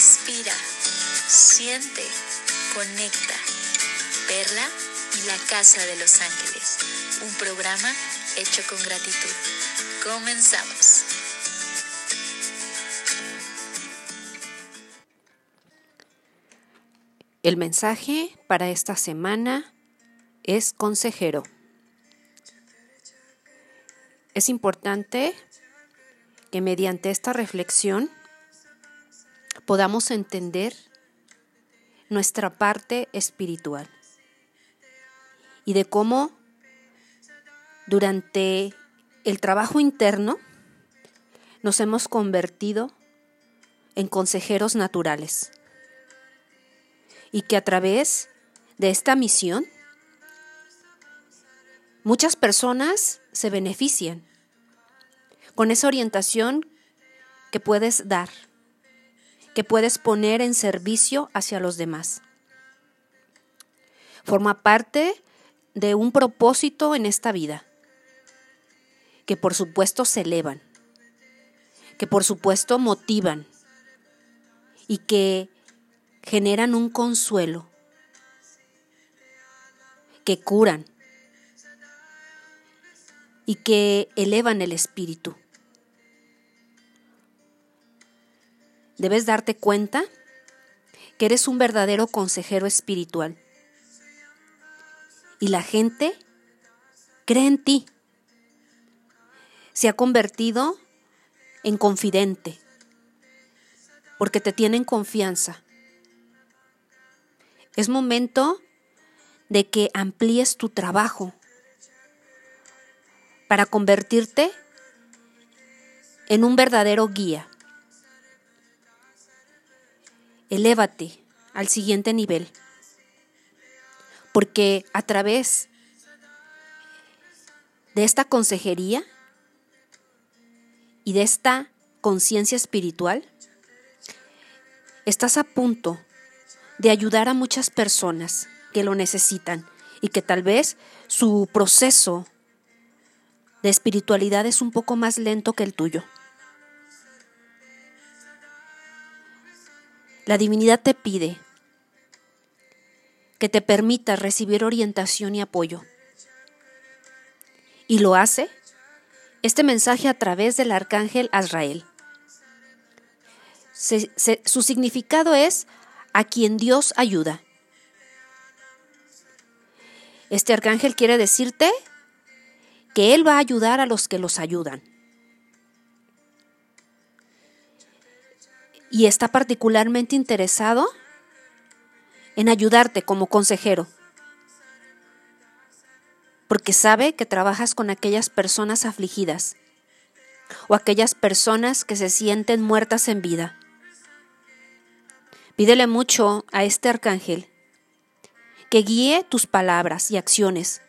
Respira, siente, conecta. Perla y la Casa de los Ángeles. Un programa hecho con gratitud. Comenzamos. El mensaje para esta semana es consejero. Es importante que mediante esta reflexión podamos entender nuestra parte espiritual y de cómo durante el trabajo interno nos hemos convertido en consejeros naturales y que a través de esta misión muchas personas se benefician con esa orientación que puedes dar, que puedes poner en servicio hacia los demás. Forma parte de un propósito en esta vida, que por supuesto se elevan, que por supuesto motivan y que generan un consuelo, que curan y que elevan el espíritu. Debes darte cuenta que eres un verdadero consejero espiritual. Y la gente cree en ti. Se ha convertido en confidente, porque te tienen confianza. Es momento de que amplíes tu trabajo para convertirte en un verdadero guía. Elévate al siguiente nivel, porque a través de esta consejería y de esta conciencia espiritual, estás a punto de ayudar a muchas personas que lo necesitan y que tal vez su proceso de espiritualidad es un poco más lento que el tuyo. La divinidad te pide que te permita recibir orientación y apoyo. Y lo hace este mensaje a través del arcángel Azrael. su significado es a quien Dios ayuda. Este arcángel quiere decirte que Él va a ayudar a los que los ayudan. Y está particularmente interesado en ayudarte como consejero, porque sabe que trabajas con aquellas personas afligidas o aquellas personas que se sienten muertas en vida. Pídele mucho a este arcángel que guíe tus palabras y acciones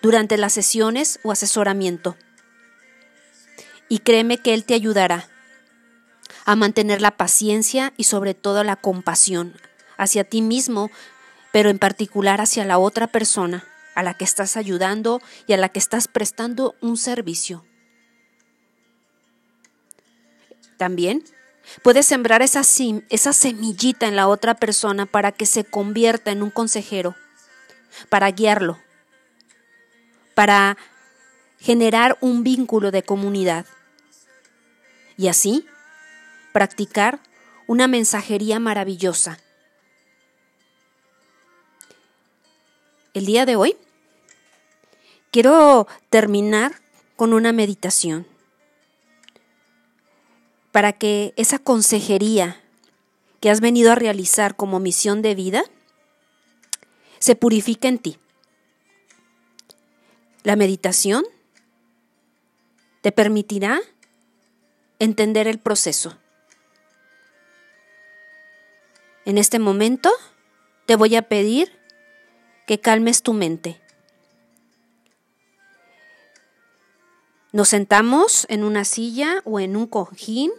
durante las sesiones o asesoramiento. Y créeme que Él te ayudará a mantener la paciencia y sobre todo la compasión hacia ti mismo, pero en particular hacia la otra persona a la que estás ayudando y a la que estás prestando un servicio. También Puedes sembrar esa, semillita en la otra persona para que se convierta en un consejero, para guiarlo, para generar un vínculo de comunidad. Y así, practicar una mensajería maravillosa. El día de hoy quiero terminar con una meditación para que esa consejería que has venido a realizar como misión de vida se purifique en ti. La meditación te permitirá entender el proceso. En este momento te voy a pedir que calmes tu mente. Nos sentamos en una silla o en un cojín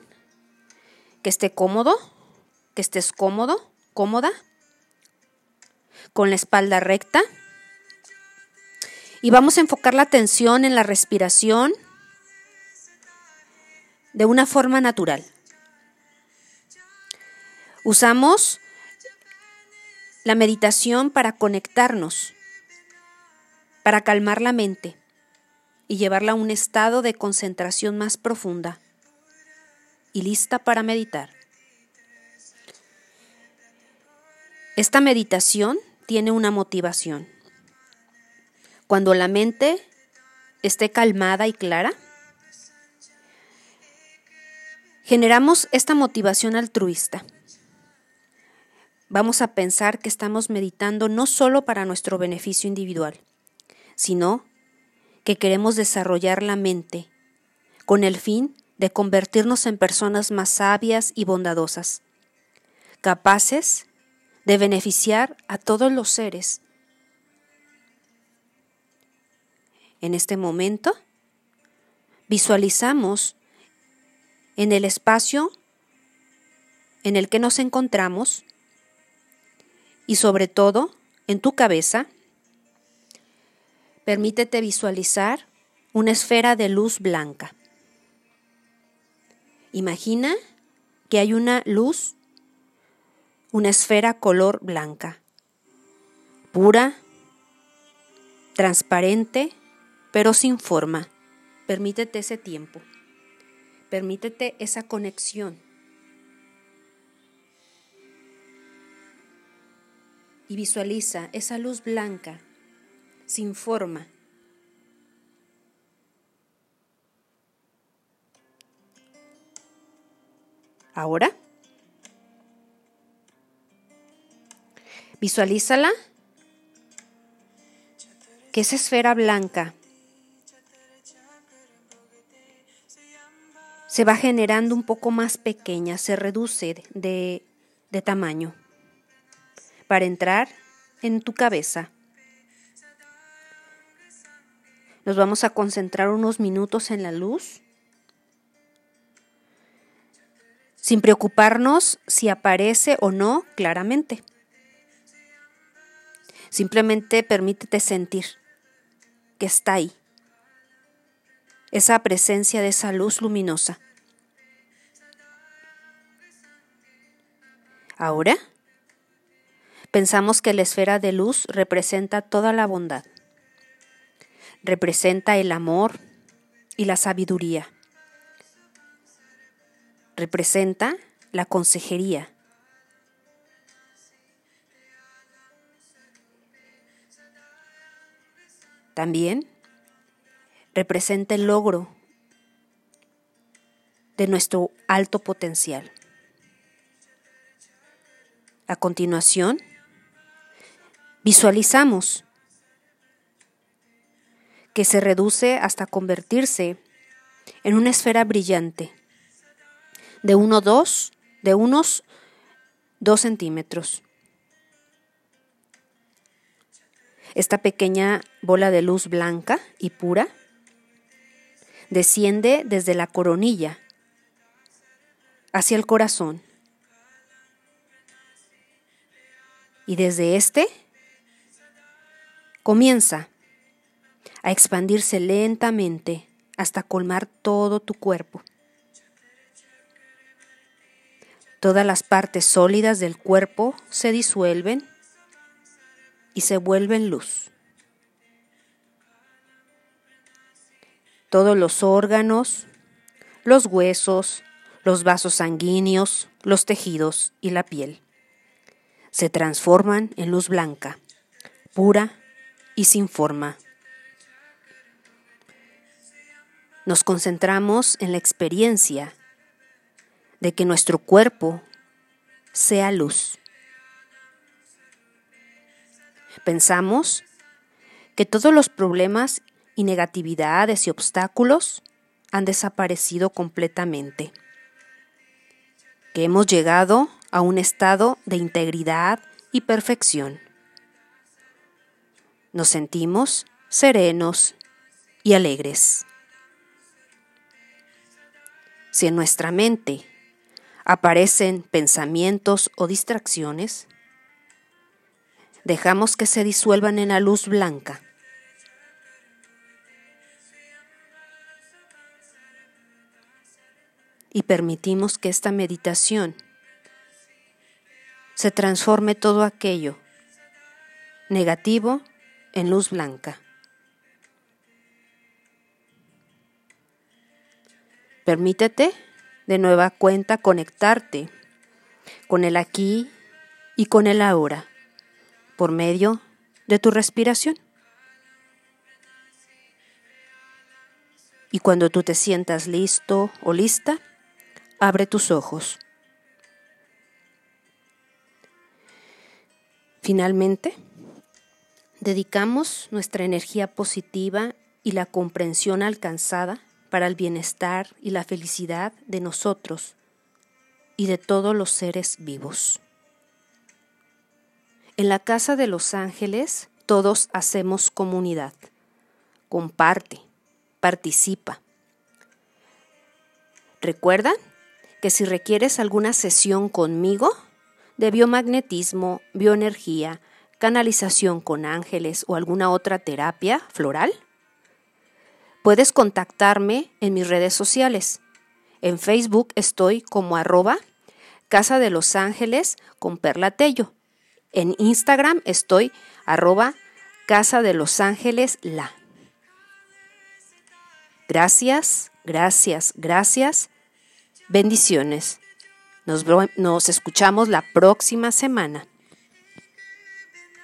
que esté cómodo, que estés cómodo, cómoda, con la espalda recta. Y vamos a enfocar la atención en la respiración de una forma natural. Usamos la meditación para conectarnos, para calmar la mente y llevarla a un estado de concentración más profunda y lista para meditar. Esta meditación tiene una motivación. Cuando la mente esté calmada y clara, generamos esta motivación altruista. Vamos a pensar que estamos meditando no solo para nuestro beneficio individual, sino que queremos desarrollar la mente con el fin de convertirnos en personas más sabias y bondadosas, capaces de beneficiar a todos los seres. En este momento, visualizamos en el espacio en el que nos encontramos y sobre todo en tu cabeza, permítete visualizar una esfera de luz blanca. Imagina que hay una luz una esfera color blanca, pura, transparente, pero sin forma. Permítete ese tiempo, permítete esa conexión. Y visualiza esa luz blanca, sin forma. Ahora Visualízala, que esa esfera blanca se va generando un poco más pequeña, se reduce de, de tamaño para entrar en tu cabeza. Nos vamos a concentrar unos minutos en la luz, sin preocuparnos si aparece o no claramente. Simplemente permítete sentir que está ahí, esa presencia de esa luz luminosa. Ahora, pensamos que la esfera de luz representa toda la bondad, representa el amor y la sabiduría, representa la consejería, También representa el logro de nuestro alto potencial. A continuación, visualizamos que se reduce hasta convertirse en una esfera brillante de uno dos, de unos dos centímetros. Esta pequeña bola de luz blanca y pura desciende desde la coronilla hacia el corazón. Y desde este comienza a expandirse lentamente hasta colmar todo tu cuerpo. Todas las partes sólidas del cuerpo se disuelven y se vuelven luz. Todos los órganos, los huesos, los vasos sanguíneos, los tejidos y la piel se transforman en luz blanca, pura y sin forma. Nos concentramos en la experiencia de que nuestro cuerpo sea luz. Pensamos que todos los problemas y negatividades y obstáculos han desaparecido completamente, que hemos llegado a un estado de integridad y perfección. Nos sentimos serenos y alegres. Si en nuestra mente aparecen pensamientos o distracciones, dejamos que se disuelvan en la luz blanca. Y permitimos que esta meditación se transforme todo aquello negativo en luz blanca. Permítete de nueva cuenta conectarte con el aquí y con el ahora por medio de tu respiración. Y cuando tú te sientas listo o lista, abre tus ojos. Finalmente, dedicamos nuestra energía positiva y la comprensión alcanzada para el bienestar y la felicidad de nosotros y de todos los seres vivos. En la Casa de los Ángeles todos hacemos comunidad. Comparte, participa. ¿Recuerdan que si requieres alguna sesión conmigo de biomagnetismo, bioenergía, canalización con ángeles o alguna otra terapia floral, puedes contactarme en mis redes sociales. En Facebook estoy como arroba Casa de los Ángeles con Perla Tello. En Instagram estoy arroba Casa de los Ángeles La. Gracias, gracias, gracias. Bendiciones. Nos, nos escuchamos la próxima semana.